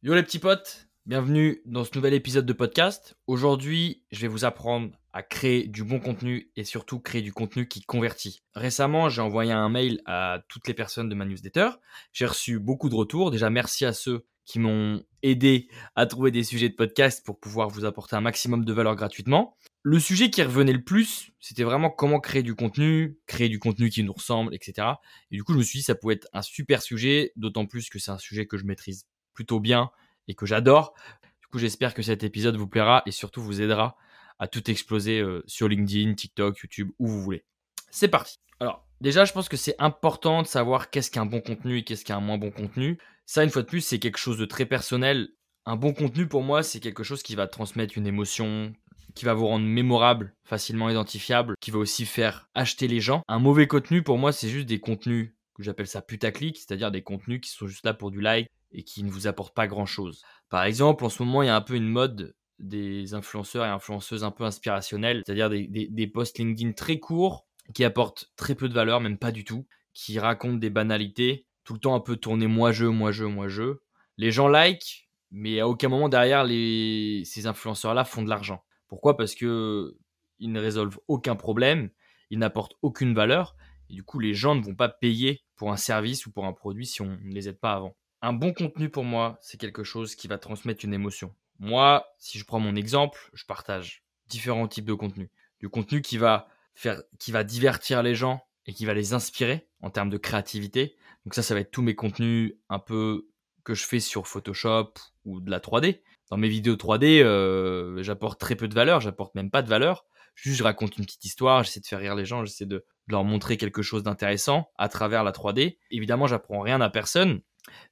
Yo les petits potes, bienvenue dans ce nouvel épisode de podcast. Aujourd'hui, je vais vous apprendre à créer du bon contenu et surtout créer du contenu qui convertit. Récemment, j'ai envoyé un mail à toutes les personnes de ma newsletter. J'ai reçu beaucoup de retours. Déjà, merci à ceux qui m'ont aidé à trouver des sujets de podcast pour pouvoir vous apporter un maximum de valeur gratuitement. Le sujet qui revenait le plus, c'était vraiment comment créer du contenu, créer du contenu qui nous ressemble, etc. Et du coup, je me suis dit, ça pouvait être un super sujet, d'autant plus que c'est un sujet que je maîtrise plutôt bien et que j'adore. Du coup, j'espère que cet épisode vous plaira et surtout vous aidera à tout exploser euh, sur LinkedIn, TikTok, YouTube, où vous voulez. C'est parti. Alors, déjà, je pense que c'est important de savoir qu'est-ce qu'un bon contenu et qu'est-ce qu'un moins bon contenu. Ça, une fois de plus, c'est quelque chose de très personnel. Un bon contenu, pour moi, c'est quelque chose qui va transmettre une émotion, qui va vous rendre mémorable, facilement identifiable, qui va aussi faire acheter les gens. Un mauvais contenu, pour moi, c'est juste des contenus que j'appelle ça putaclic, c'est-à-dire des contenus qui sont juste là pour du like, et qui ne vous apporte pas grand-chose. Par exemple, en ce moment, il y a un peu une mode des influenceurs et influenceuses un peu inspirationnels, c'est-à-dire des, posts LinkedIn très courts qui apportent très peu de valeur, même pas du tout, qui racontent des banalités, tout le temps un peu tourné moi-je, moi-je, moi-je. Les gens like, mais à aucun moment derrière, ces influenceurs-là font de l'argent. Pourquoi? Parce que ils ne résolvent aucun problème, ils n'apportent aucune valeur, et du coup, les gens ne vont pas payer pour un service ou pour un produit si on ne les aide pas avant un bon contenu pour moi, c'est quelque chose qui va transmettre une émotion. Moi, si je prends mon exemple, je partage différents types de contenu. Du contenu qui va faire, qui va divertir les gens et qui va les inspirer en termes de créativité. Donc ça, ça va être tous mes contenus un peu que je fais sur Photoshop ou de la 3D. Dans mes vidéos 3D, euh, j'apporte très peu de valeur, j'apporte même pas de valeur. Juste, je raconte une petite histoire, j'essaie de faire rire les gens, j'essaie de, leur montrer quelque chose d'intéressant à travers la 3D. Évidemment, j'apprends rien à personne,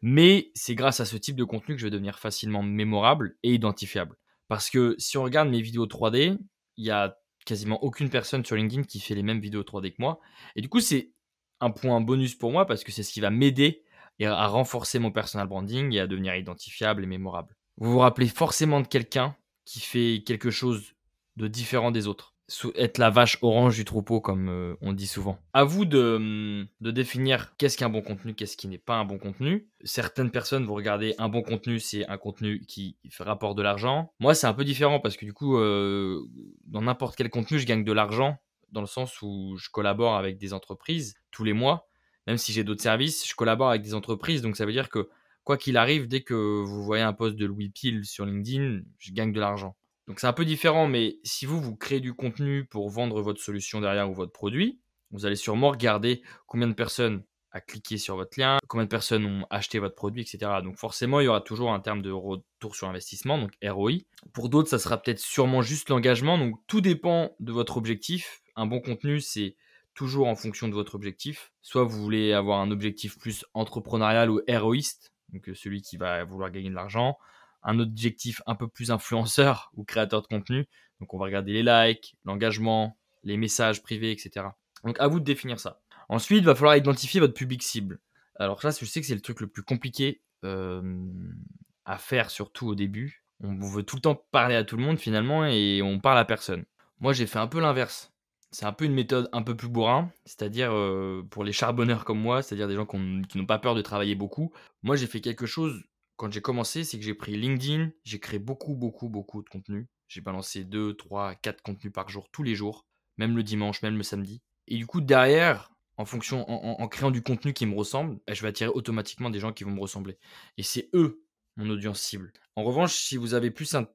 mais c'est grâce à ce type de contenu que je vais devenir facilement mémorable et identifiable. Parce que si on regarde mes vidéos 3D, il y a quasiment aucune personne sur LinkedIn qui fait les mêmes vidéos 3D que moi. Et du coup, c'est un point bonus pour moi parce que c'est ce qui va m'aider à renforcer mon personal branding et à devenir identifiable et mémorable. Vous vous rappelez forcément de quelqu'un qui fait quelque chose de différent des autres être la vache orange du troupeau, comme euh, on dit souvent. À vous de, hum, de définir qu'est-ce qu'un bon contenu, qu'est-ce qui n'est pas un bon contenu. Certaines personnes vont regarder un bon contenu, c'est un contenu qui rapporte de l'argent. Moi, c'est un peu différent parce que du coup, euh, dans n'importe quel contenu, je gagne de l'argent dans le sens où je collabore avec des entreprises tous les mois. Même si j'ai d'autres services, je collabore avec des entreprises. Donc ça veut dire que quoi qu'il arrive, dès que vous voyez un post de Louis Peel sur LinkedIn, je gagne de l'argent. Donc c'est un peu différent, mais si vous, vous créez du contenu pour vendre votre solution derrière ou votre produit, vous allez sûrement regarder combien de personnes a cliqué sur votre lien, combien de personnes ont acheté votre produit, etc. Donc forcément, il y aura toujours un terme de retour sur investissement, donc ROI. Pour d'autres, ça sera peut-être sûrement juste l'engagement. Donc tout dépend de votre objectif. Un bon contenu, c'est toujours en fonction de votre objectif. Soit vous voulez avoir un objectif plus entrepreneurial ou héroïste, donc celui qui va vouloir gagner de l'argent un objectif un peu plus influenceur ou créateur de contenu. Donc on va regarder les likes, l'engagement, les messages privés, etc. Donc à vous de définir ça. Ensuite, il va falloir identifier votre public cible. Alors ça, je sais que c'est le truc le plus compliqué à faire, surtout au début. On veut tout le temps parler à tout le monde finalement et on parle à personne. Moi, j'ai fait un peu l'inverse. C'est un peu une méthode un peu plus bourrin, c'est-à-dire euh, pour les charbonneurs comme moi, c'est-à-dire des gens qui n'ont pas peur de travailler beaucoup. Moi, j'ai fait quelque chose quand j'ai commencé, c'est que j'ai pris LinkedIn, j'ai créé beaucoup, beaucoup, beaucoup de contenu. J'ai balancé 2, 3, 4 contenus par jour, tous les jours, même le dimanche, même le samedi. Et du coup, derrière, en fonction, en, créant du contenu qui me ressemble, bah, je vais attirer automatiquement des gens qui vont me ressembler. Et c'est eux, mon audience cible. En revanche, si vous avez plus un,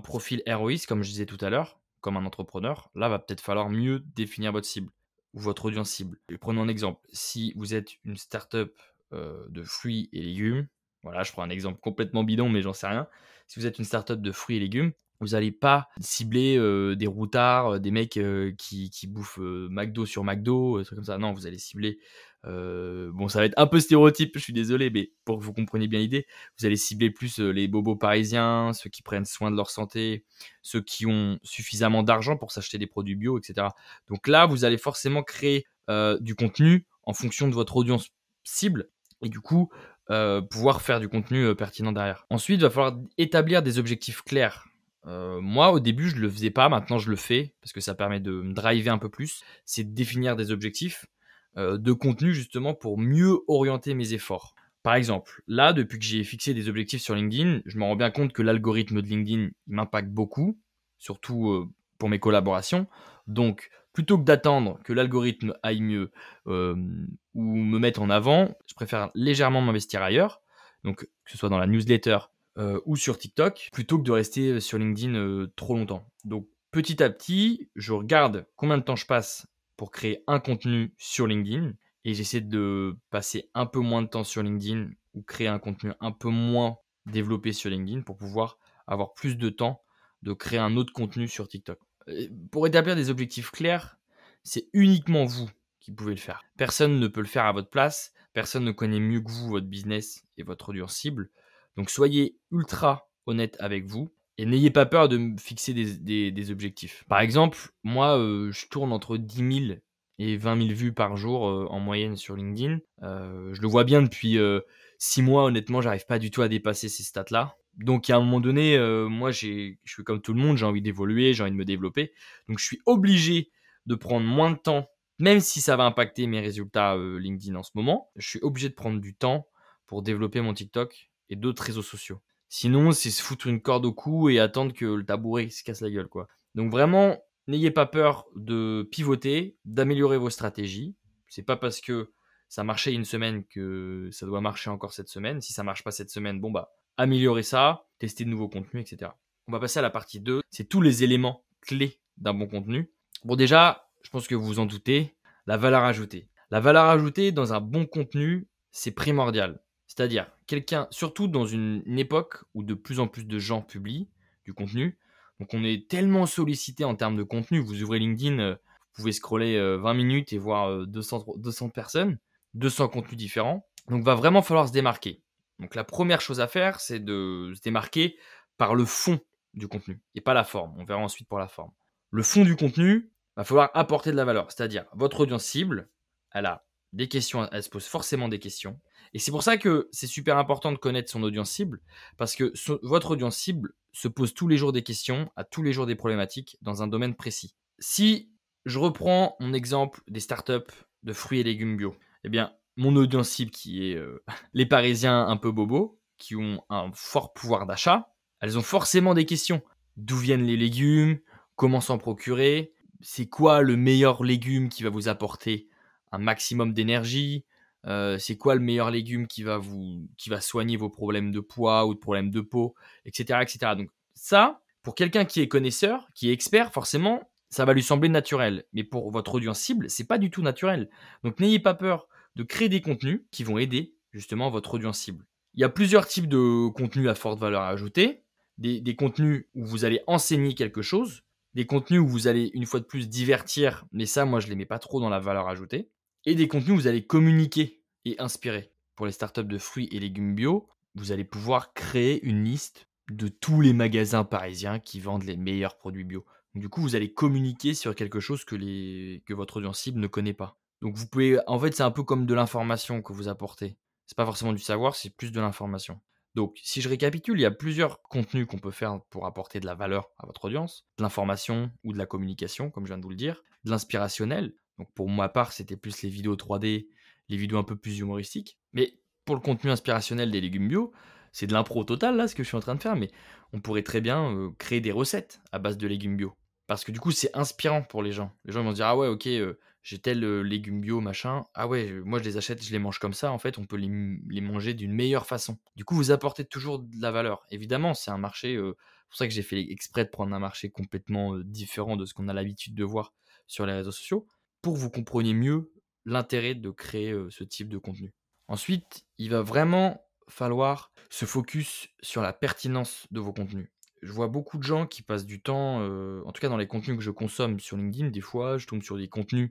profil héroïste, comme je disais tout à l'heure, comme un entrepreneur, là, va peut-être falloir mieux définir votre cible ou votre audience cible. prenons un exemple. Si vous êtes une startup euh, de fruits et légumes, voilà, je prends un exemple complètement bidon, mais j'en sais rien. Si vous êtes une startup de fruits et légumes, vous n'allez pas cibler euh, des routards, euh, des mecs euh, qui, bouffent McDo sur McDo, des trucs comme ça. Non, vous allez cibler. bon, ça va être un peu stéréotype, je suis désolé, mais pour que vous compreniez bien l'idée, vous allez cibler plus les bobos parisiens, ceux qui prennent soin de leur santé, ceux qui ont suffisamment d'argent pour s'acheter des produits bio, etc. Donc là, vous allez forcément créer du contenu en fonction de votre audience cible. Et du coup, euh, pouvoir faire du contenu euh, pertinent derrière. Ensuite, il va falloir établir des objectifs clairs. Euh, moi, au début, je le faisais pas. Maintenant, je le fais parce que ça permet de me driver un peu plus. C'est de définir des objectifs de contenu justement pour mieux orienter mes efforts. Par exemple, là, depuis que j'ai fixé des objectifs sur LinkedIn, je me rends bien compte que l'algorithme de LinkedIn m'impacte beaucoup, surtout pour mes collaborations. Donc, plutôt que d'attendre que l'algorithme aille mieux euh, ou me mette en avant, je préfère légèrement m'investir ailleurs, donc que ce soit dans la newsletter euh, ou sur TikTok, plutôt que de rester sur LinkedIn trop longtemps. Donc, petit à petit, je regarde combien de temps je passe pour créer un contenu sur LinkedIn et j'essaie de passer un peu moins de temps sur LinkedIn ou créer un contenu un peu moins développé sur LinkedIn pour pouvoir avoir plus de temps de créer un autre contenu sur TikTok. Pour établir des objectifs clairs, c'est uniquement vous qui pouvez le faire. Personne ne peut le faire à votre place, personne ne connaît mieux que vous votre business et votre audience cible. Donc soyez ultra honnête avec vous et n'ayez pas peur de me fixer des, objectifs. Par exemple, moi, euh, je tourne entre 10 000 et 20 000 vues par jour euh, en moyenne sur LinkedIn. Euh, je le vois bien depuis 6 mois, honnêtement, j'arrive pas du tout à dépasser ces stats-là. Donc, à un moment donné, moi, je suis comme tout le monde, j'ai envie d'évoluer, j'ai envie de me développer. Donc, je suis obligé de prendre moins de temps, même si ça va impacter mes résultats LinkedIn en ce moment. Je suis obligé de prendre du temps pour développer mon TikTok et d'autres réseaux sociaux. Sinon, c'est se foutre une corde au cou et attendre que le tabouret se casse la gueule, quoi. Donc vraiment, n'ayez pas peur de pivoter, d'améliorer vos stratégies. C'est pas parce que ça marchait une semaine que ça doit marcher encore cette semaine. Si ça marche pas cette semaine, bon bah, améliorez ça, testez de nouveaux contenus, etc. On va passer à la partie 2. C'est tous les éléments clés d'un bon contenu. Bon, déjà, je pense que vous vous en doutez, la valeur ajoutée. La valeur ajoutée dans un bon contenu, c'est primordial. C'est-à-dire, quelqu'un, surtout dans une, époque où de plus en plus de gens publient du contenu, donc on est tellement sollicité en termes de contenu, vous ouvrez LinkedIn, euh, vous pouvez scroller 20 euh, minutes et voir 200, euh, 200 personnes, 200 contenus différents. Donc va vraiment falloir se démarquer. Donc la première chose à faire, c'est de se démarquer par le fond du contenu et pas la forme. On verra ensuite pour la forme. Le fond du contenu, va falloir apporter de la valeur. C'est-à-dire, votre audience cible, elle a des questions, elle se pose forcément des questions. Et c'est pour ça que c'est super important de connaître son audience cible, parce que votre audience cible se pose tous les jours des questions, a tous les jours des problématiques dans un domaine précis. Si je reprends mon exemple des startups de fruits et légumes bio, eh bien, mon audience cible qui est euh, les Parisiens un peu bobos, qui ont un fort pouvoir d'achat, elles ont forcément des questions. D'où viennent les légumes? Comment s'en procurer? C'est quoi le meilleur légume qui va vous apporter un maximum d'énergie? Euh, c'est quoi le meilleur légume qui va vous qui va soigner vos problèmes de poids ou de problèmes de peau, etc., etc. Donc ça, pour quelqu'un qui est connaisseur, qui est expert, forcément, ça va lui sembler naturel. Mais pour votre audience cible, c'est pas du tout naturel. Donc n'ayez pas peur de créer des contenus qui vont aider justement votre audience cible. Il y a plusieurs types de contenus à forte valeur ajoutée. Des, contenus où vous allez enseigner quelque chose, des contenus où vous allez une fois de plus divertir, mais ça, moi, je les mets pas trop dans la valeur ajoutée et des contenus où vous allez communiquer et inspirer. Pour les startups de fruits et légumes bio, vous allez pouvoir créer une liste de tous les magasins parisiens qui vendent les meilleurs produits bio. du coup, vous allez communiquer sur quelque chose que votre audience cible ne connaît pas. Donc vous pouvez, en fait, c'est un peu comme de l'information que vous apportez. C'est pas forcément du savoir, c'est plus de l'information. Donc, si je récapitule, il y a plusieurs contenus qu'on peut faire pour apporter de la valeur à votre audience, de l'information ou de la communication, comme je viens de vous le dire, de l'inspirationnel, donc pour ma part, c'était plus les vidéos 3D, les vidéos un peu plus humoristiques. Mais pour le contenu inspirationnel des légumes bio, c'est de l'impro total là ce que je suis en train de faire, mais on pourrait très bien euh, créer des recettes à base de légumes bio. Parce que du coup, c'est inspirant pour les gens. Les gens vont dire Ah ouais, ok, euh, j'ai tel légume bio, machin. Ah ouais, moi je les achète, je les mange comme ça. En fait, on peut les, les manger d'une meilleure façon. Du coup, vous apportez toujours de la valeur. Évidemment, c'est un marché. c'est pour ça que j'ai fait exprès de prendre un marché complètement différent de ce qu'on a l'habitude de voir sur les réseaux sociaux pour que vous compreniez mieux l'intérêt de créer ce type de contenu. Ensuite, il va vraiment falloir se focus sur la pertinence de vos contenus. Je vois beaucoup de gens qui passent du temps, en tout cas dans les contenus que je consomme sur LinkedIn, des fois, je tombe sur des contenus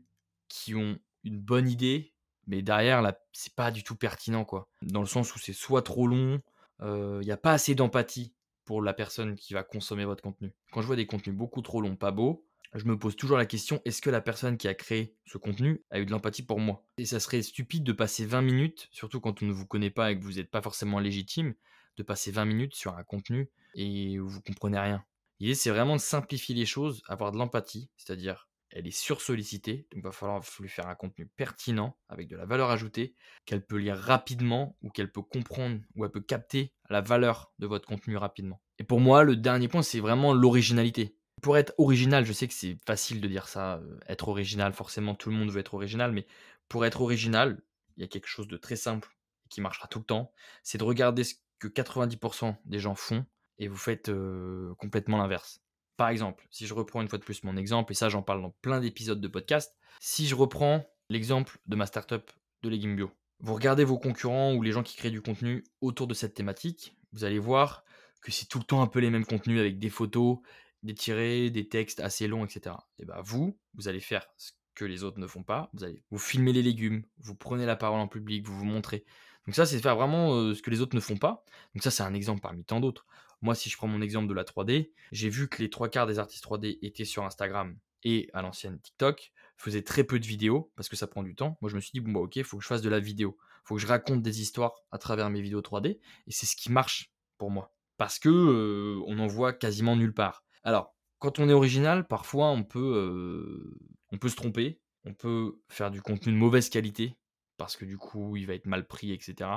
qui ont une bonne idée, mais derrière, là, c'est pas du tout pertinent, quoi. Dans le sens où c'est soit trop long, il n'y a pas assez d'empathie pour la personne qui va consommer votre contenu. Quand je vois des contenus beaucoup trop longs, pas beaux, je me pose toujours la question est-ce que la personne qui a créé ce contenu a eu de l'empathie pour moi? Et ça serait stupide de passer 20 minutes, surtout quand on ne vous connaît pas et que vous n'êtes pas forcément légitime, de passer 20 minutes sur un contenu et vous comprenez rien. L'idée, c'est vraiment de simplifier les choses, avoir de l'empathie, c'est-à-dire elle est sursollicitée, donc il va falloir lui faire un contenu pertinent, avec de la valeur ajoutée, qu'elle peut lire rapidement, ou qu'elle peut comprendre, ou elle peut capter la valeur de votre contenu rapidement. Et pour moi, le dernier point, c'est vraiment l'originalité. Pour être original, je sais que c'est facile de dire ça, euh, être original, forcément tout le monde veut être original, mais pour être original, il y a quelque chose de très simple qui marchera tout le temps, c'est de regarder ce que 90% des gens font et vous faites euh, complètement l'inverse. Par exemple, si je reprends une fois de plus mon exemple, et ça j'en parle dans plein d'épisodes de podcast, si je reprends l'exemple de ma startup de légumes bio, vous regardez vos concurrents ou les gens qui créent du contenu autour de cette thématique, vous allez voir que c'est tout le temps un peu les mêmes contenus avec des photos, des tirés, des textes assez longs, etc. Et bien vous, vous allez faire ce que les autres ne font pas, vous allez vous filmer les légumes, vous prenez la parole en public, vous vous montrez. Donc ça, c'est faire vraiment euh, ce que les autres ne font pas. Donc ça, c'est un exemple parmi tant d'autres. Moi, si je prends mon exemple de la 3D, j'ai vu que les trois quarts des artistes 3D étaient sur Instagram et à l'ancienne TikTok, faisaient très peu de vidéos parce que ça prend du temps. Moi, je me suis dit, bon, bah, ok, il faut que je fasse de la vidéo. Il faut que je raconte des histoires à travers mes vidéos 3D. Et c'est ce qui marche pour moi. Parce que euh, on en voit quasiment nulle part. Alors, quand on est original, parfois on peut, euh, on peut se tromper. On peut faire du contenu de mauvaise qualité parce que du coup, il va être mal pris, etc.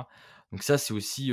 Donc ça, c'est aussi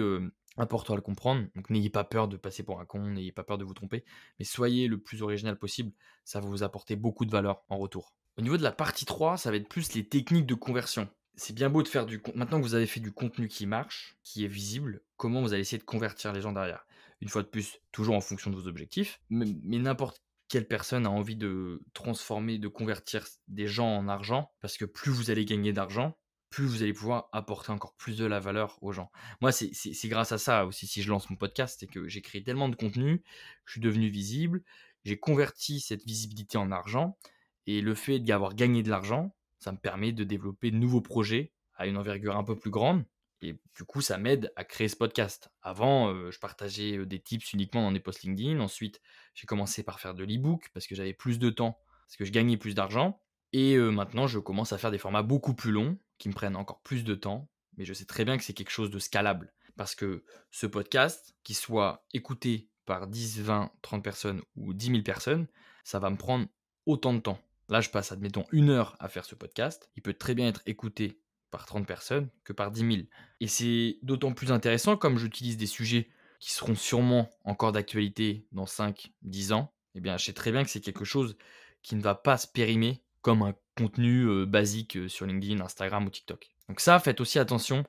important à le comprendre. Donc n'ayez pas peur de passer pour un con, n'ayez pas peur de vous tromper, mais soyez le plus original possible, ça va vous apporter beaucoup de valeur en retour. Au niveau de la partie 3, ça va être plus les techniques de conversion. C'est bien beau de faire du maintenant que vous avez fait du contenu qui marche, qui est visible, comment vous allez essayer de convertir les gens derrière? Une fois de plus, toujours en fonction de vos objectifs, mais n'importe quelle personne a envie de transformer, de convertir des gens en argent, parce que plus vous allez gagner d'argent, plus vous allez pouvoir apporter encore plus de la valeur aux gens. Moi, c'est grâce à ça aussi, si je lance mon podcast, c'est que j'ai créé tellement de contenu, je suis devenu visible, j'ai converti cette visibilité en argent, et le fait d'y avoir gagné de l'argent, ça me permet de développer de nouveaux projets à une envergure un peu plus grande, et du coup, ça m'aide à créer ce podcast. Avant, euh, je partageais euh, des tips uniquement dans des posts LinkedIn, ensuite, j'ai commencé par faire de l'e-book, parce que j'avais plus de temps, parce que je gagnais plus d'argent, et euh, maintenant, je commence à faire des formats beaucoup plus longs, qui me prennent encore plus de temps, mais je sais très bien que c'est quelque chose de scalable. Parce que ce podcast, qu'il soit écouté par 10, 20, 30 personnes ou 10 000 personnes, ça va me prendre autant de temps. Là, je passe, admettons, une heure à faire ce podcast. Il peut très bien être écouté par 30 personnes que par 10 000. Et c'est d'autant plus intéressant comme j'utilise des sujets qui seront sûrement encore d'actualité dans 5, 10 ans. Eh bien, je sais très bien que c'est quelque chose qui ne va pas se périmer comme un contenu basique sur LinkedIn, Instagram ou TikTok. Donc ça, faites aussi attention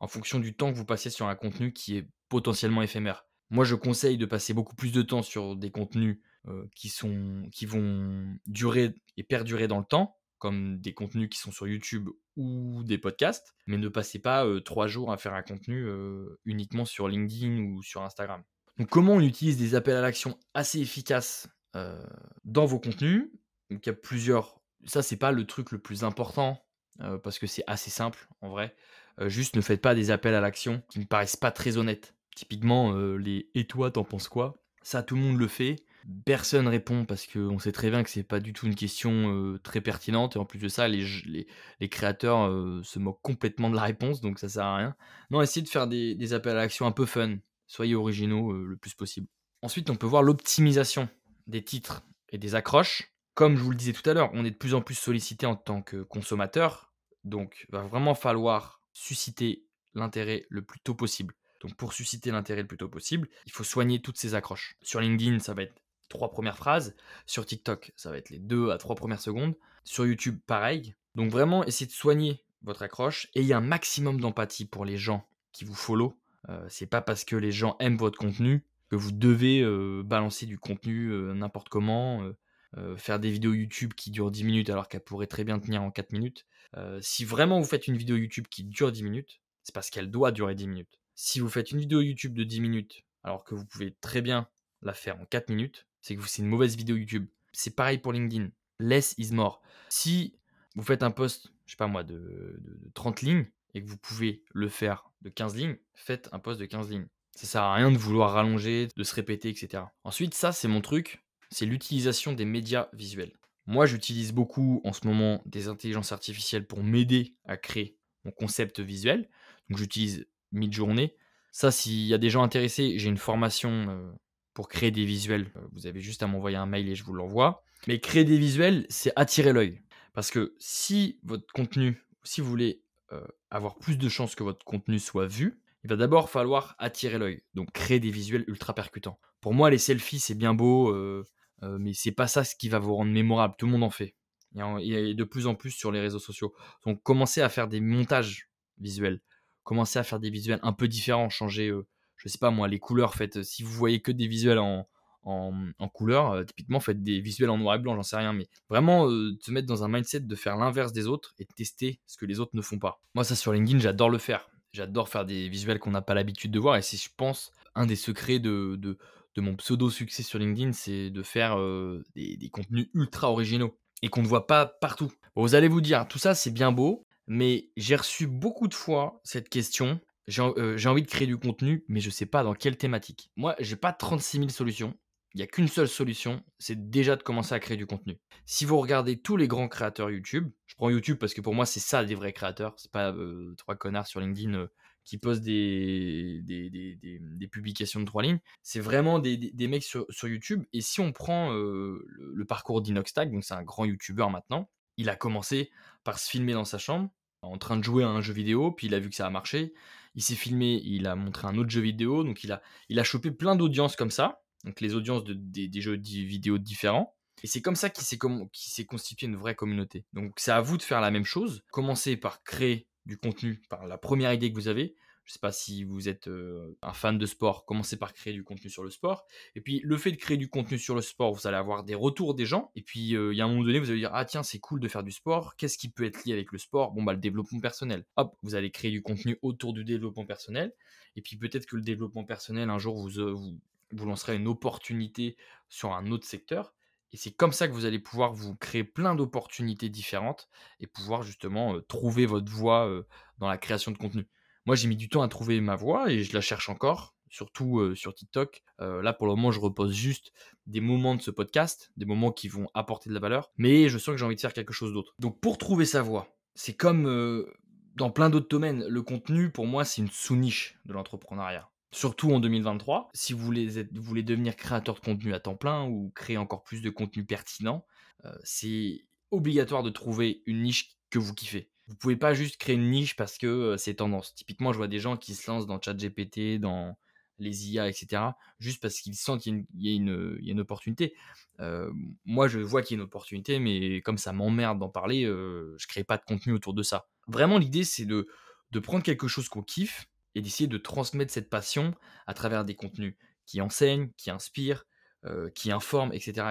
en fonction du temps que vous passez sur un contenu qui est potentiellement éphémère. Moi, je conseille de passer beaucoup plus de temps sur des contenus qui, sont, qui vont durer et perdurer dans le temps, comme des contenus qui sont sur YouTube ou des podcasts, mais ne passez pas trois jours à faire un contenu uniquement sur LinkedIn ou sur Instagram. Donc comment on utilise des appels à l'action assez efficaces dans vos contenus? Donc il y a plusieurs ça, c'est pas le truc le plus important parce que c'est assez simple en vrai. juste ne faites pas des appels à l'action qui me paraissent pas très honnêtes. Typiquement, les et toi, t'en penses quoi? Ça, tout le monde le fait. Personne répond parce qu'on sait très bien que c'est pas du tout une question très pertinente et en plus de ça, les, créateurs se moquent complètement de la réponse donc ça sert à rien. Non, essayez de faire des appels à l'action un peu fun. Soyez originaux le plus possible. Ensuite, on peut voir l'optimisation des titres et des accroches comme je vous le disais tout à l'heure, on est de plus en plus sollicité en tant que consommateur, donc il va vraiment falloir susciter l'intérêt le plus tôt possible. Donc pour susciter l'intérêt le plus tôt possible, il faut soigner toutes ces accroches. Sur LinkedIn, ça va être trois premières phrases. Sur TikTok, ça va être les deux à trois premières secondes. Sur YouTube, pareil. Donc vraiment, essayez de soigner votre accroche. Ayez un maximum d'empathie pour les gens qui vous follow. Euh, c'est pas parce que les gens aiment votre contenu que vous devez euh, balancer du contenu euh, n'importe comment. Euh, faire des vidéos YouTube qui durent 10 minutes alors qu'elles pourraient très bien tenir en 4 minutes. Euh, si vraiment vous faites une vidéo YouTube qui dure 10 minutes, c'est parce qu'elle doit durer 10 minutes. Si vous faites une vidéo YouTube de 10 minutes alors que vous pouvez très bien la faire en 4 minutes, c'est que c'est une mauvaise vidéo YouTube. C'est pareil pour LinkedIn. Less is more. Si vous faites un post, je sais pas moi, de, 30 lignes et que vous pouvez le faire de 15 lignes, faites un post de 15 lignes. Ça sert à rien de vouloir rallonger, de se répéter, etc. Ensuite, ça, c'est mon truc c'est l'utilisation des médias visuels. Moi, j'utilise beaucoup en ce moment des intelligences artificielles pour m'aider à créer mon concept visuel. Donc, j'utilise Midjourney. Ça, s'il y a des gens intéressés, j'ai une formation euh, pour créer des visuels. Euh, vous avez juste à m'envoyer un mail et je vous l'envoie. Mais créer des visuels, c'est attirer l'œil. Parce que si votre contenu, si vous voulez euh, avoir plus de chances que votre contenu soit vu, il va d'abord falloir attirer l'œil. Donc créer des visuels ultra percutants. Pour moi, les selfies, c'est bien beau, euh, mais c'est pas ça ce qui va vous rendre mémorable. Tout le monde en fait. A de plus en plus sur les réseaux sociaux. Donc commencez à faire des montages visuels. Commencez à faire des visuels un peu différents. Changer, je sais pas moi, les couleurs. Faites, si vous voyez que des visuels en, en, couleur. Euh, typiquement, faites des visuels en noir et blanc, j'en sais rien, mais vraiment euh, se mettre dans un mindset de faire l'inverse des autres et tester ce que les autres ne font pas. Moi, ça sur LinkedIn, j'adore le faire. J'adore faire des visuels qu'on n'a pas l'habitude de voir et c'est, je pense, un des secrets de, de, mon pseudo-succès sur LinkedIn, c'est de faire euh, des, contenus ultra originaux et qu'on ne voit pas partout. vous allez vous dire, tout ça c'est bien beau, mais j'ai reçu beaucoup de fois cette question. J'ai, envie de créer du contenu, mais je ne sais pas dans quelle thématique. Moi, j'ai pas 36 000 solutions il n'y a qu'une seule solution, c'est déjà de commencer à créer du contenu. Si vous regardez tous les grands créateurs YouTube, je prends YouTube parce que pour moi c'est ça des vrais créateurs, c'est pas euh, trois connards sur LinkedIn euh, qui postent des, publications de trois lignes, c'est vraiment des, mecs sur, YouTube. Et si on prend euh, le, parcours d'Inoxtag, donc c'est un grand YouTuber maintenant, il a commencé par se filmer dans sa chambre en train de jouer à un jeu vidéo, puis il a vu que ça a marché, il s'est filmé, il a montré un autre jeu vidéo, donc il a, il a chopé plein d'audiences comme ça, donc les audiences de, des, jeux vidéo différents. Et c'est comme ça qu'il s'est constitué une vraie communauté. Donc c'est à vous de faire la même chose. Commencez par créer du contenu, par la première idée que vous avez. Je ne sais pas si vous êtes euh, un fan de sport, commencez par créer du contenu sur le sport. Et puis le fait de créer du contenu sur le sport, vous allez avoir des retours des gens. Et puis euh, il y a un moment donné, vous allez dire ah tiens c'est cool de faire du sport. Qu'est-ce qui peut être lié avec le sport? Bon bah le développement personnel. Hop, vous allez créer du contenu autour du développement personnel. Et puis peut-être que le développement personnel un jour vous, euh, vous, vous lancerez une opportunité sur un autre secteur. Et c'est comme ça que vous allez pouvoir vous créer plein d'opportunités différentes et pouvoir justement trouver votre voie dans la création de contenu. Moi, j'ai mis du temps à trouver ma voie et je la cherche encore, surtout sur TikTok. là, pour le moment, je repose juste des moments de ce podcast, des moments qui vont apporter de la valeur, mais je sens que j'ai envie de faire quelque chose d'autre. Donc, pour trouver sa voie, c'est comme dans plein d'autres domaines. Le contenu, pour moi, c'est une sous-niche de l'entrepreneuriat surtout en 2023. Si vous voulez, devenir créateur de contenu à temps plein ou créer encore plus de contenu pertinent, euh, c'est obligatoire de trouver une niche que vous kiffez. Vous pouvez pas juste créer une niche parce que euh, c'est tendance. Typiquement, je vois des gens qui se lancent dans ChatGPT, dans les IA, etc., juste parce qu'ils sentent qu'il y, a une, opportunité. Euh, moi, je vois qu'il y a une opportunité, mais comme ça m'emmerde d'en parler, je je crée pas de contenu autour de ça. Vraiment, l'idée, c'est de, de prendre quelque chose qu'on kiffe, et d'essayer de transmettre cette passion à travers des contenus qui enseignent, qui inspirent, euh, qui informent, etc..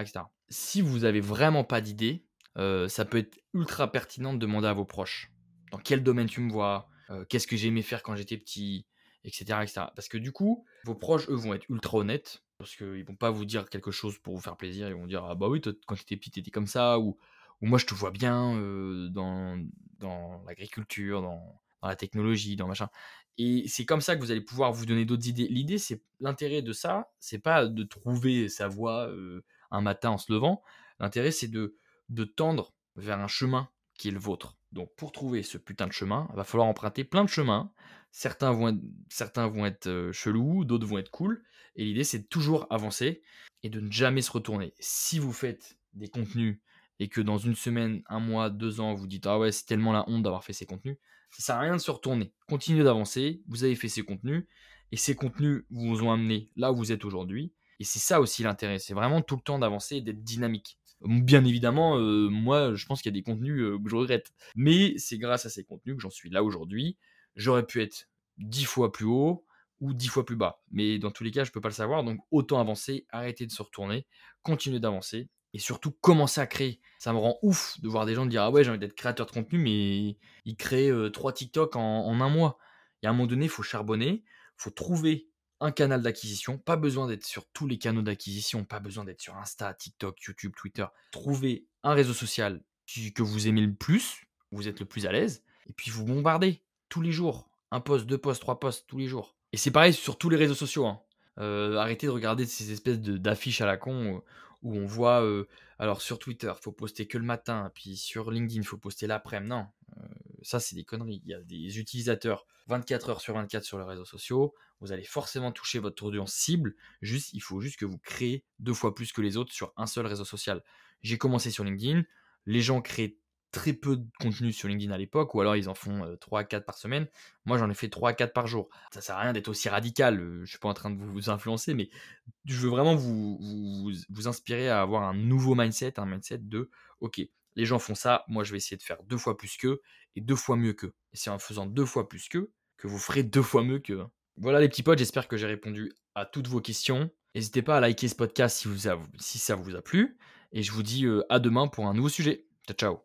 Si vous n'avez vraiment pas d'idée, euh, ça peut être ultra pertinent de demander à vos proches. Dans quel domaine tu me vois, euh, qu'est-ce que j'aimais faire quand j'étais petit, etc.. Parce que du coup, vos proches, eux, vont être ultra honnêtes, parce qu'ils vont pas vous dire quelque chose pour vous faire plaisir, ils vont dire Ah bah oui, toi, quand tu étais petit, tu étais comme ça, ou, ou moi je te vois bien dans, dans l'agriculture, dans la technologie, dans machin. Et c'est comme ça que vous allez pouvoir vous donner d'autres idées. L'idée, c'est l'intérêt de ça, c'est pas de trouver sa voie un matin en se levant. L'intérêt, c'est de, de tendre vers un chemin qui est le vôtre. Donc, pour trouver ce putain de chemin, il va falloir emprunter plein de chemins. Certains vont être, certains vont être chelous, d'autres vont être cool. Et l'idée, c'est de toujours avancer et de ne jamais se retourner. Si vous faites des contenus et que dans une semaine, un mois, deux ans, vous dites Ah ouais, c'est tellement la honte d'avoir fait ces contenus, ça sert à rien de se retourner. Continuez d'avancer, vous avez fait ces contenus, et ces contenus vous ont amené là où vous êtes aujourd'hui. Et c'est ça aussi l'intérêt, c'est vraiment tout le temps d'avancer et d'être dynamique. Bien évidemment, euh, moi, je pense qu'il y a des contenus euh, que je regrette. Mais c'est grâce à ces contenus que j'en suis là aujourd'hui. J'aurais pu être dix fois plus haut ou dix fois plus bas. Mais dans tous les cas, je ne peux pas le savoir. Donc autant avancer, arrêter de se retourner, continuer d'avancer et surtout commencer à créer. Ça me rend ouf de voir des gens dire Ah ouais, j'ai envie d'être créateur de contenu, mais ils créent euh, trois TikTok en, un mois. Et à un moment donné, il faut charbonner, il faut trouver un canal d'acquisition. Pas besoin d'être sur tous les canaux d'acquisition, pas besoin d'être sur Insta, TikTok, YouTube, Twitter. Trouver un réseau social que vous aimez le plus, vous êtes le plus à l'aise, et puis vous bombardez tous les jours. Un post, deux posts, trois posts tous les jours. Et c'est pareil sur tous les réseaux sociaux. Hein. Euh, arrêtez de regarder ces espèces d'affiches à la con où on voit, alors sur Twitter, faut poster que le matin, puis sur LinkedIn, faut poster l'après-midi. Non, ça c'est des conneries. Il y a des utilisateurs 24 heures sur 24 sur les réseaux sociaux. vous allez forcément toucher votre audience cible. Juste, il faut juste que vous créez deux fois plus que les autres sur un seul réseau social. J'ai commencé sur LinkedIn. Les gens créent très peu de contenu sur LinkedIn à l'époque, ou alors ils en font 3 à 4 par semaine. Moi, j'en ai fait 3 à 4 par jour. Ça sert à rien d'être aussi radical. Je suis pas en train de vous influencer, mais je veux vraiment vous, inspirer à avoir un nouveau mindset, un mindset de OK, les gens font ça, moi je vais essayer de faire deux fois plus qu'eux et deux fois mieux qu'eux. Et c'est en faisant deux fois plus qu'eux que vous ferez deux fois mieux qu'eux. Voilà les petits potes, j'espère que j'ai répondu à toutes vos questions. N'hésitez pas à liker ce podcast si, vous si ça vous a plu. Et je vous dis euh, à demain pour un nouveau sujet. Ciao ciao